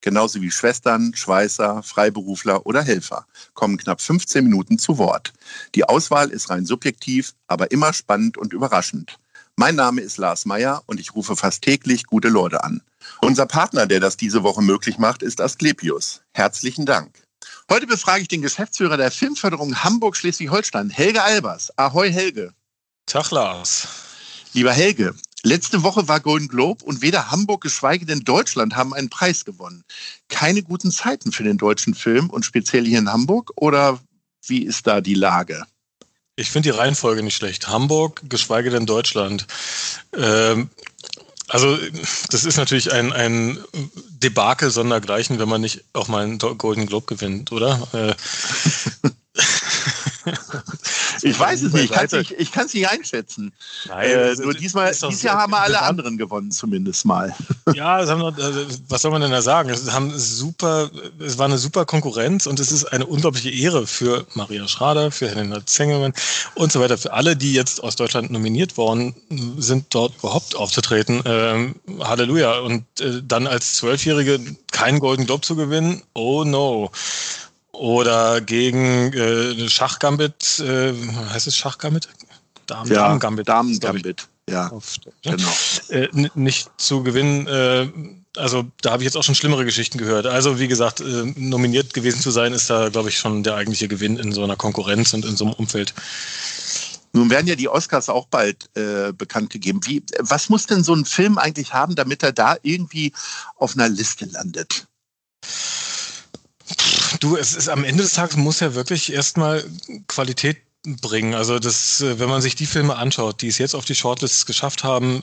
genauso wie Schwestern, Schweißer, Freiberufler oder Helfer, kommen knapp 15 Minuten zu Wort. Die Auswahl ist rein subjektiv, aber immer spannend und überraschend. Mein Name ist Lars Meyer und ich rufe fast täglich gute Leute an. Unser Partner, der das diese Woche möglich macht, ist Asklepios. Herzlichen Dank. Heute befrage ich den Geschäftsführer der Filmförderung Hamburg-Schleswig-Holstein, Helge Albers. Ahoi, Helge. Tag, Lars. Lieber Helge, Letzte Woche war Golden Globe und weder Hamburg geschweige denn Deutschland haben einen Preis gewonnen. Keine guten Zeiten für den deutschen Film und speziell hier in Hamburg oder wie ist da die Lage? Ich finde die Reihenfolge nicht schlecht. Hamburg, geschweige denn Deutschland. Ähm, also das ist natürlich ein, ein Debakel sondergleichen, wenn man nicht auch mal einen Golden Globe gewinnt, oder? Äh, ich weiß es nicht, ich kann es nicht einschätzen. Nein, äh, nur diesmal, dieses Jahr haben wir alle anderen gewonnen, zumindest mal. Ja, noch, also, was soll man denn da sagen? Es, haben super, es war eine super Konkurrenz und es ist eine unglaubliche Ehre für Maria Schrader, für Helena Zengelmann und so weiter, für alle, die jetzt aus Deutschland nominiert worden sind, dort überhaupt aufzutreten. Ähm, Halleluja. Und äh, dann als Zwölfjährige keinen Golden Globe zu gewinnen, oh no. Oder gegen äh, Schachgambit, äh, heißt es Schachgambit? Damen, ja, Damen-Gambit. Damen-Gambit, ja. Auf, genau. Äh, nicht zu gewinnen, äh, also da habe ich jetzt auch schon schlimmere Geschichten gehört. Also wie gesagt, äh, nominiert gewesen zu sein, ist da, glaube ich, schon der eigentliche Gewinn in so einer Konkurrenz und in so einem Umfeld. Nun werden ja die Oscars auch bald äh, bekannt gegeben. Wie, was muss denn so ein Film eigentlich haben, damit er da irgendwie auf einer Liste landet? Du, es ist am Ende des Tages muss ja wirklich erstmal Qualität bringen. Also das, äh, wenn man sich die Filme anschaut, die es jetzt auf die Shortlists geschafft haben,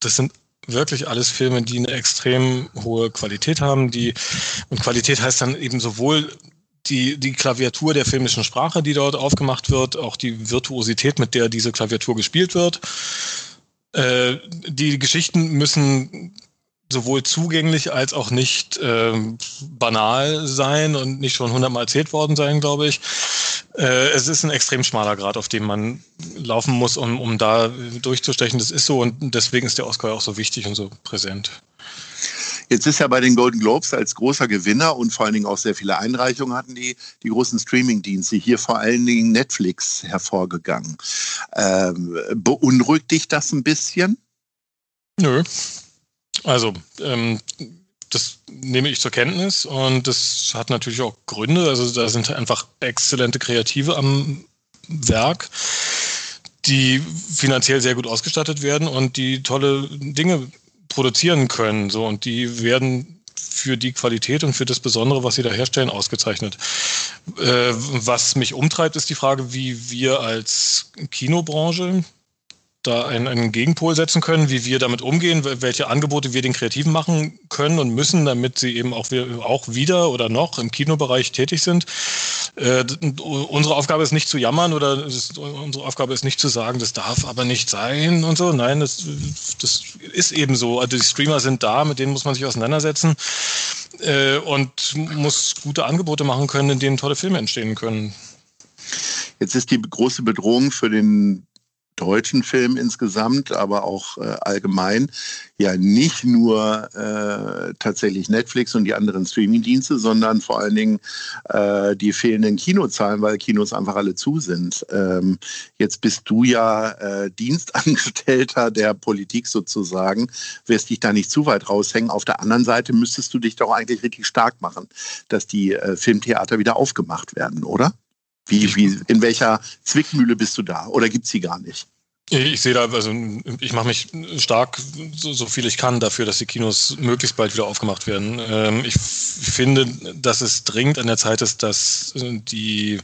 das sind wirklich alles Filme, die eine extrem hohe Qualität haben. Die, und Qualität heißt dann eben sowohl die, die Klaviatur der filmischen Sprache, die dort aufgemacht wird, auch die Virtuosität, mit der diese Klaviatur gespielt wird. Äh, die Geschichten müssen sowohl zugänglich als auch nicht ähm, banal sein und nicht schon hundertmal erzählt worden sein, glaube ich. Äh, es ist ein extrem schmaler Grad, auf dem man laufen muss, um, um da durchzustechen. Das ist so und deswegen ist der Oscar auch so wichtig und so präsent. Jetzt ist ja bei den Golden Globes als großer Gewinner und vor allen Dingen auch sehr viele Einreichungen hatten die, die großen Streaming-Dienste, hier vor allen Dingen Netflix hervorgegangen. Ähm, beunruhigt dich das ein bisschen? Nö, also, ähm, das nehme ich zur Kenntnis und das hat natürlich auch Gründe. Also da sind einfach exzellente Kreative am Werk, die finanziell sehr gut ausgestattet werden und die tolle Dinge produzieren können. So und die werden für die Qualität und für das Besondere, was sie da herstellen, ausgezeichnet. Äh, was mich umtreibt, ist die Frage, wie wir als Kinobranche da einen, einen Gegenpol setzen können, wie wir damit umgehen, welche Angebote wir den Kreativen machen können und müssen, damit sie eben auch, auch wieder oder noch im Kinobereich tätig sind. Äh, unsere Aufgabe ist nicht zu jammern oder ist, unsere Aufgabe ist nicht zu sagen, das darf aber nicht sein und so. Nein, das, das ist eben so. Also die Streamer sind da, mit denen muss man sich auseinandersetzen äh, und muss gute Angebote machen können, in denen tolle Filme entstehen können. Jetzt ist die große Bedrohung für den deutschen Film insgesamt, aber auch äh, allgemein ja nicht nur äh, tatsächlich Netflix und die anderen Streamingdienste, sondern vor allen Dingen äh, die fehlenden Kinozahlen, weil Kinos einfach alle zu sind. Ähm, jetzt bist du ja äh, Dienstangestellter der Politik sozusagen, wirst dich da nicht zu weit raushängen. Auf der anderen Seite müsstest du dich doch eigentlich richtig stark machen, dass die äh, Filmtheater wieder aufgemacht werden, oder? Wie, wie, in welcher Zwickmühle bist du da? Oder gibt es sie gar nicht? Ich sehe da, also ich mache mich stark, so, so, viel ich kann, dafür, dass die Kinos möglichst bald wieder aufgemacht werden. Ähm, ich finde, dass es dringend an der Zeit ist, dass die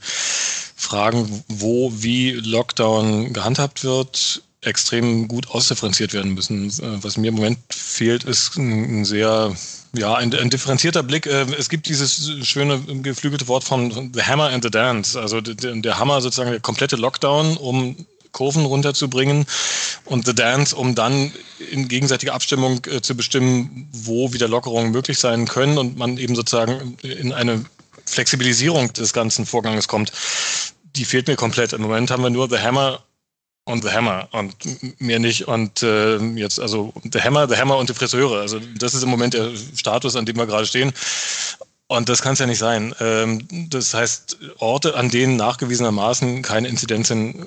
Fragen, wo, wie Lockdown gehandhabt wird, extrem gut ausdifferenziert werden müssen. Äh, was mir im Moment fehlt, ist ein sehr, ja, ein, ein differenzierter Blick. Äh, es gibt dieses schöne geflügelte Wort von The Hammer and the Dance. Also der, der Hammer sozusagen der komplette Lockdown, um Kurven runterzubringen und The Dance, um dann in gegenseitiger Abstimmung äh, zu bestimmen, wo wieder Lockerungen möglich sein können und man eben sozusagen in eine Flexibilisierung des ganzen Vorganges kommt. Die fehlt mir komplett. Im Moment haben wir nur The Hammer und The Hammer und mehr nicht. Und äh, jetzt also The Hammer, The Hammer und die Friseure. Also das ist im Moment der Status, an dem wir gerade stehen. Und das kann es ja nicht sein. Ähm, das heißt, Orte, an denen nachgewiesenermaßen keine Inzidenzen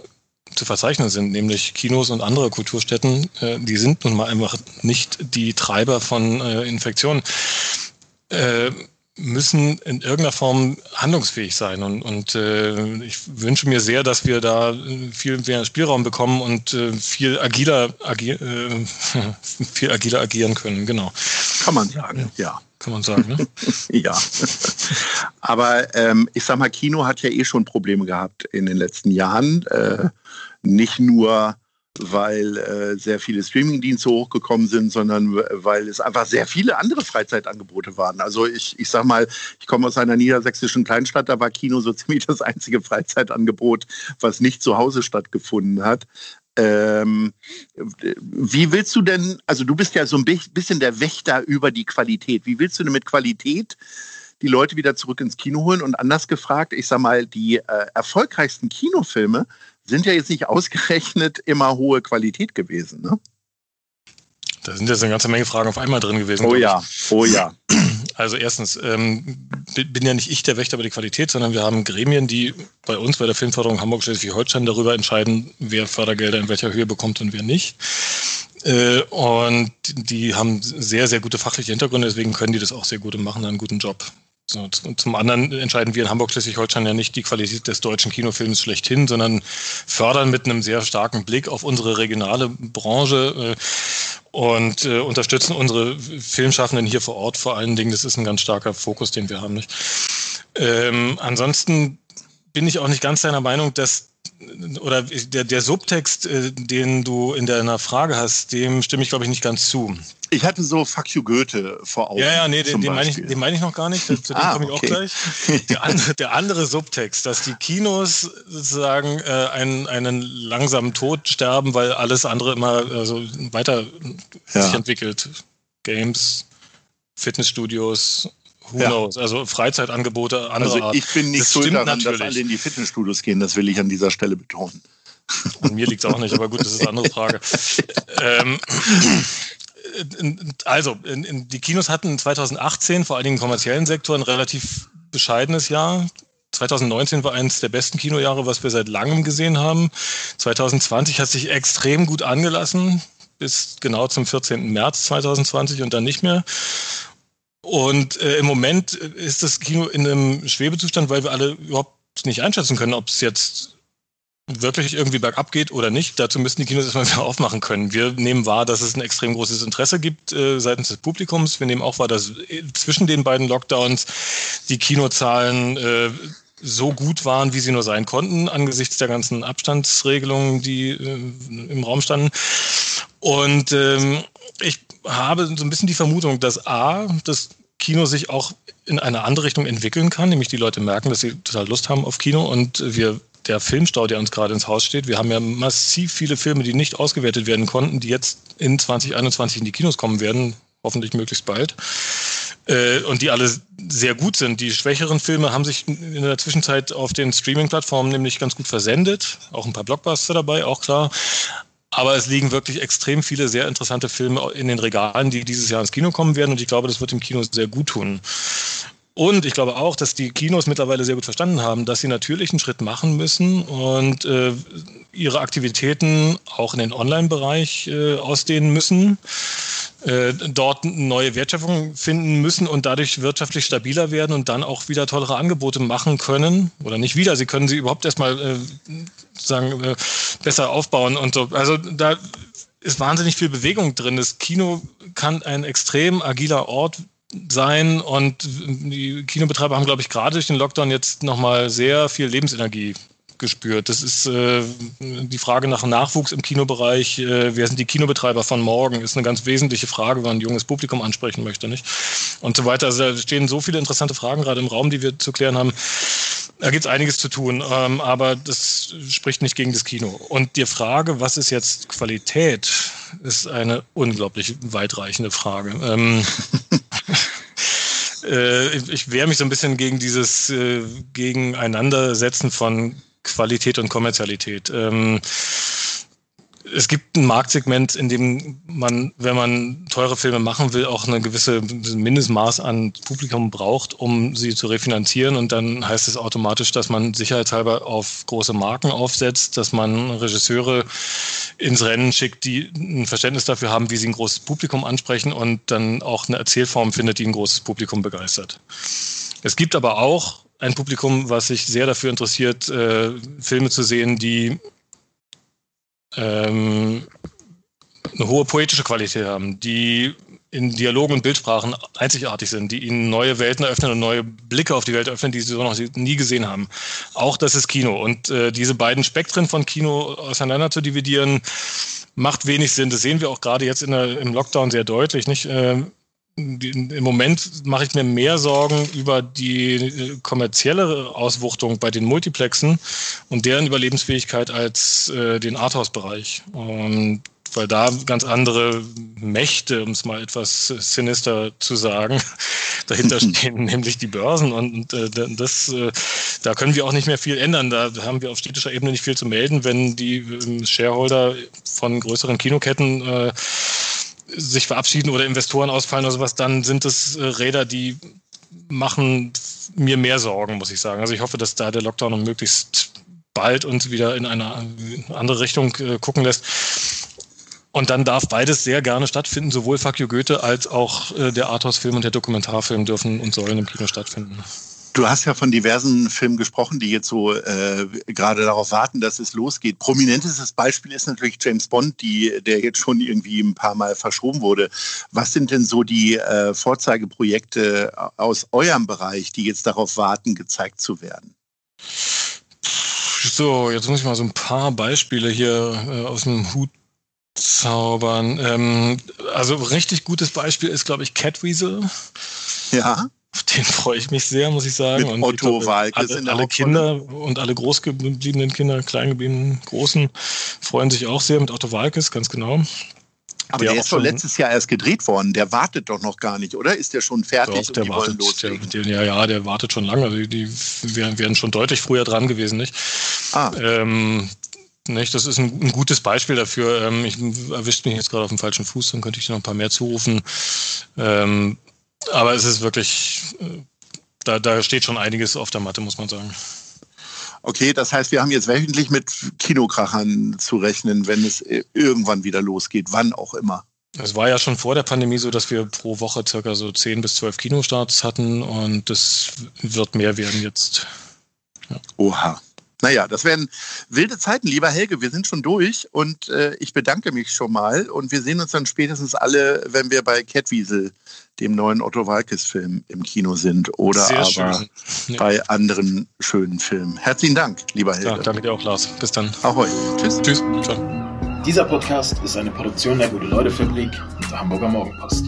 zu verzeichnen sind, nämlich Kinos und andere Kulturstätten, äh, die sind nun mal einfach nicht die Treiber von äh, Infektionen. Müssen in irgendeiner Form handlungsfähig sein. Und, und äh, ich wünsche mir sehr, dass wir da viel mehr Spielraum bekommen und äh, viel agiler, agi äh, viel agiler agieren können. Genau. Kann man sagen, ja. Kann man sagen, ne? ja. Aber ähm, ich sag mal, Kino hat ja eh schon Probleme gehabt in den letzten Jahren. Äh, nicht nur weil äh, sehr viele Streamingdienste hochgekommen sind, sondern weil es einfach sehr viele andere Freizeitangebote waren. Also ich, ich sag mal, ich komme aus einer niedersächsischen Kleinstadt, da war Kino so ziemlich das einzige Freizeitangebot, was nicht zu Hause stattgefunden hat. Ähm, wie willst du denn, also du bist ja so ein bisschen der Wächter über die Qualität. Wie willst du denn mit Qualität die Leute wieder zurück ins Kino holen? Und anders gefragt, ich sag mal, die äh, erfolgreichsten Kinofilme sind ja jetzt nicht ausgerechnet immer hohe Qualität gewesen. Ne? Da sind jetzt eine ganze Menge Fragen auf einmal drin gewesen. Oh ja, oh ja. Also erstens, ähm, bin ja nicht ich der Wächter über die Qualität, sondern wir haben Gremien, die bei uns bei der Filmförderung Hamburg-Schleswig-Holstein darüber entscheiden, wer Fördergelder in welcher Höhe bekommt und wer nicht. Äh, und die haben sehr, sehr gute fachliche Hintergründe, deswegen können die das auch sehr gut und machen einen guten Job. So, zum anderen entscheiden wir in Hamburg-Schleswig-Holstein ja nicht die Qualität des deutschen Kinofilms schlechthin, sondern fördern mit einem sehr starken Blick auf unsere regionale Branche äh, und äh, unterstützen unsere Filmschaffenden hier vor Ort vor allen Dingen. Das ist ein ganz starker Fokus, den wir haben. Nicht? Ähm, ansonsten bin ich auch nicht ganz deiner Meinung, dass oder der, der Subtext, äh, den du in deiner Frage hast, dem stimme ich, glaube ich, nicht ganz zu. Ich hatte so Fuck you Goethe vor Augen. Ja, ja, nee, den, den meine ich, den mein ich noch gar nicht. Zu dem ah, komme ich okay. auch gleich. Der andere, der andere, Subtext, dass die Kinos sozusagen äh, einen, einen langsamen Tod sterben, weil alles andere immer also weiter ja. sich entwickelt. Games, Fitnessstudios, who ja. knows? Also Freizeitangebote andere Also ich bin nicht so daran, natürlich. dass alle in die Fitnessstudios gehen, das will ich an dieser Stelle betonen. Und mir liegt es auch nicht, aber gut, das ist eine andere Frage. ähm, also, in, in, die Kinos hatten 2018 vor allen Dingen im kommerziellen Sektor ein relativ bescheidenes Jahr. 2019 war eines der besten Kinojahre, was wir seit langem gesehen haben. 2020 hat sich extrem gut angelassen, bis genau zum 14. März 2020 und dann nicht mehr. Und äh, im Moment ist das Kino in einem Schwebezustand, weil wir alle überhaupt nicht einschätzen können, ob es jetzt wirklich irgendwie bergab geht oder nicht. Dazu müssen die Kinos erstmal wieder aufmachen können. Wir nehmen wahr, dass es ein extrem großes Interesse gibt äh, seitens des Publikums. Wir nehmen auch wahr, dass äh, zwischen den beiden Lockdowns die Kinozahlen äh, so gut waren, wie sie nur sein konnten, angesichts der ganzen Abstandsregelungen, die äh, im Raum standen. Und ähm, ich habe so ein bisschen die Vermutung, dass A, das Kino sich auch in eine andere Richtung entwickeln kann, nämlich die Leute merken, dass sie total Lust haben auf Kino und wir der Filmstau, der uns gerade ins Haus steht. Wir haben ja massiv viele Filme, die nicht ausgewertet werden konnten, die jetzt in 2021 in die Kinos kommen werden, hoffentlich möglichst bald. Äh, und die alle sehr gut sind. Die schwächeren Filme haben sich in der Zwischenzeit auf den Streaming-Plattformen nämlich ganz gut versendet. Auch ein paar Blockbuster dabei, auch klar. Aber es liegen wirklich extrem viele sehr interessante Filme in den Regalen, die dieses Jahr ins Kino kommen werden. Und ich glaube, das wird dem Kino sehr gut tun. Und ich glaube auch, dass die Kinos mittlerweile sehr gut verstanden haben, dass sie natürlich einen Schritt machen müssen und äh, ihre Aktivitäten auch in den Online-Bereich äh, ausdehnen müssen, äh, dort neue Wertschöpfung finden müssen und dadurch wirtschaftlich stabiler werden und dann auch wieder tollere Angebote machen können. Oder nicht wieder, sie können sie überhaupt erstmal äh, sozusagen äh, besser aufbauen und so. Also da ist wahnsinnig viel Bewegung drin. Das Kino kann ein extrem agiler Ort sein und die Kinobetreiber haben, glaube ich, gerade durch den Lockdown jetzt nochmal sehr viel Lebensenergie gespürt. Das ist äh, die Frage nach Nachwuchs im Kinobereich. Äh, wer sind die Kinobetreiber von morgen? Ist eine ganz wesentliche Frage, wenn man ein junges Publikum ansprechen möchte, nicht? Und so weiter. Also da stehen so viele interessante Fragen gerade im Raum, die wir zu klären haben. Da gibt es einiges zu tun, ähm, aber das spricht nicht gegen das Kino. Und die Frage, was ist jetzt Qualität, ist eine unglaublich weitreichende Frage. Ähm, äh, ich wehre mich so ein bisschen gegen dieses äh, Gegeneinandersetzen von Qualität und Kommerzialität. Ähm, es gibt ein Marktsegment, in dem man, wenn man teure Filme machen will, auch eine gewisse Mindestmaß an Publikum braucht, um sie zu refinanzieren. Und dann heißt es automatisch, dass man sicherheitshalber auf große Marken aufsetzt, dass man Regisseure ins Rennen schickt, die ein Verständnis dafür haben, wie sie ein großes Publikum ansprechen und dann auch eine Erzählform findet, die ein großes Publikum begeistert. Es gibt aber auch ein Publikum, was sich sehr dafür interessiert, äh, Filme zu sehen, die ähm, eine hohe poetische Qualität haben, die in Dialogen und Bildsprachen einzigartig sind, die ihnen neue Welten eröffnen und neue Blicke auf die Welt öffnen, die sie so noch nie gesehen haben. Auch das ist Kino. Und äh, diese beiden Spektren von Kino auseinander zu dividieren, macht wenig Sinn. Das sehen wir auch gerade jetzt der, im Lockdown sehr deutlich. Nicht? Äh, im Moment mache ich mir mehr Sorgen über die äh, kommerzielle Auswuchtung bei den Multiplexen und deren Überlebensfähigkeit als äh, den Arthouse-Bereich. Und weil da ganz andere Mächte, um es mal etwas sinister zu sagen, dahinter stehen, nämlich die Börsen. Und äh, das, äh, da können wir auch nicht mehr viel ändern. Da haben wir auf städtischer Ebene nicht viel zu melden, wenn die äh, Shareholder von größeren Kinoketten äh, sich verabschieden oder Investoren ausfallen oder sowas, dann sind es äh, Räder, die machen mir mehr Sorgen, muss ich sagen. Also ich hoffe, dass da der Lockdown möglichst bald uns wieder in eine andere Richtung äh, gucken lässt. Und dann darf beides sehr gerne stattfinden, sowohl You Goethe als auch äh, der Arthouse-Film und der Dokumentarfilm dürfen und sollen im Kino stattfinden. Du hast ja von diversen Filmen gesprochen, die jetzt so äh, gerade darauf warten, dass es losgeht. Prominentestes Beispiel ist natürlich James Bond, die, der jetzt schon irgendwie ein paar Mal verschoben wurde. Was sind denn so die äh, Vorzeigeprojekte aus eurem Bereich, die jetzt darauf warten, gezeigt zu werden? So, jetzt muss ich mal so ein paar Beispiele hier äh, aus dem Hut zaubern. Ähm, also richtig gutes Beispiel ist, glaube ich, Catweasel. Ja. Auf den freue ich mich sehr, muss ich sagen. Mit und Otto glaube, Walkes alle, in der alle Kinder und alle großgebliebenen Kinder, kleingebliebenen Großen freuen sich auch sehr mit Otto Walkes, ganz genau. Aber der, der ist doch letztes Jahr erst gedreht worden. Der wartet doch noch gar nicht, oder? Ist der schon fertig doch, der wartet, der, der, ja, ja, der wartet schon lange. Die, die wären, wären schon deutlich früher dran gewesen, nicht? Ah. Ähm, nicht? Das ist ein, ein gutes Beispiel dafür. Ähm, ich erwischt mich jetzt gerade auf dem falschen Fuß, dann könnte ich noch ein paar mehr zurufen. Ähm, aber es ist wirklich, äh, da, da steht schon einiges auf der Matte, muss man sagen. Okay, das heißt, wir haben jetzt wöchentlich mit Kinokrachern zu rechnen, wenn es irgendwann wieder losgeht, wann auch immer. Es war ja schon vor der Pandemie so, dass wir pro Woche circa so 10 bis 12 Kinostarts hatten und das wird mehr werden jetzt. Ja. Oha. Naja, das werden wilde Zeiten, lieber Helge. Wir sind schon durch und äh, ich bedanke mich schon mal. Und wir sehen uns dann spätestens alle, wenn wir bei Catwiesel, dem neuen Otto Walkes-Film, im Kino sind oder Sehr aber ja. bei anderen schönen Filmen. Herzlichen Dank, lieber Helge. Ja, danke dir auch, Lars. Bis dann. Ahoi. Tschüss. Tschüss. Ciao. Dieser Podcast ist eine Produktion der Gute-Leute-Fabrik und der Hamburger Morgenpost.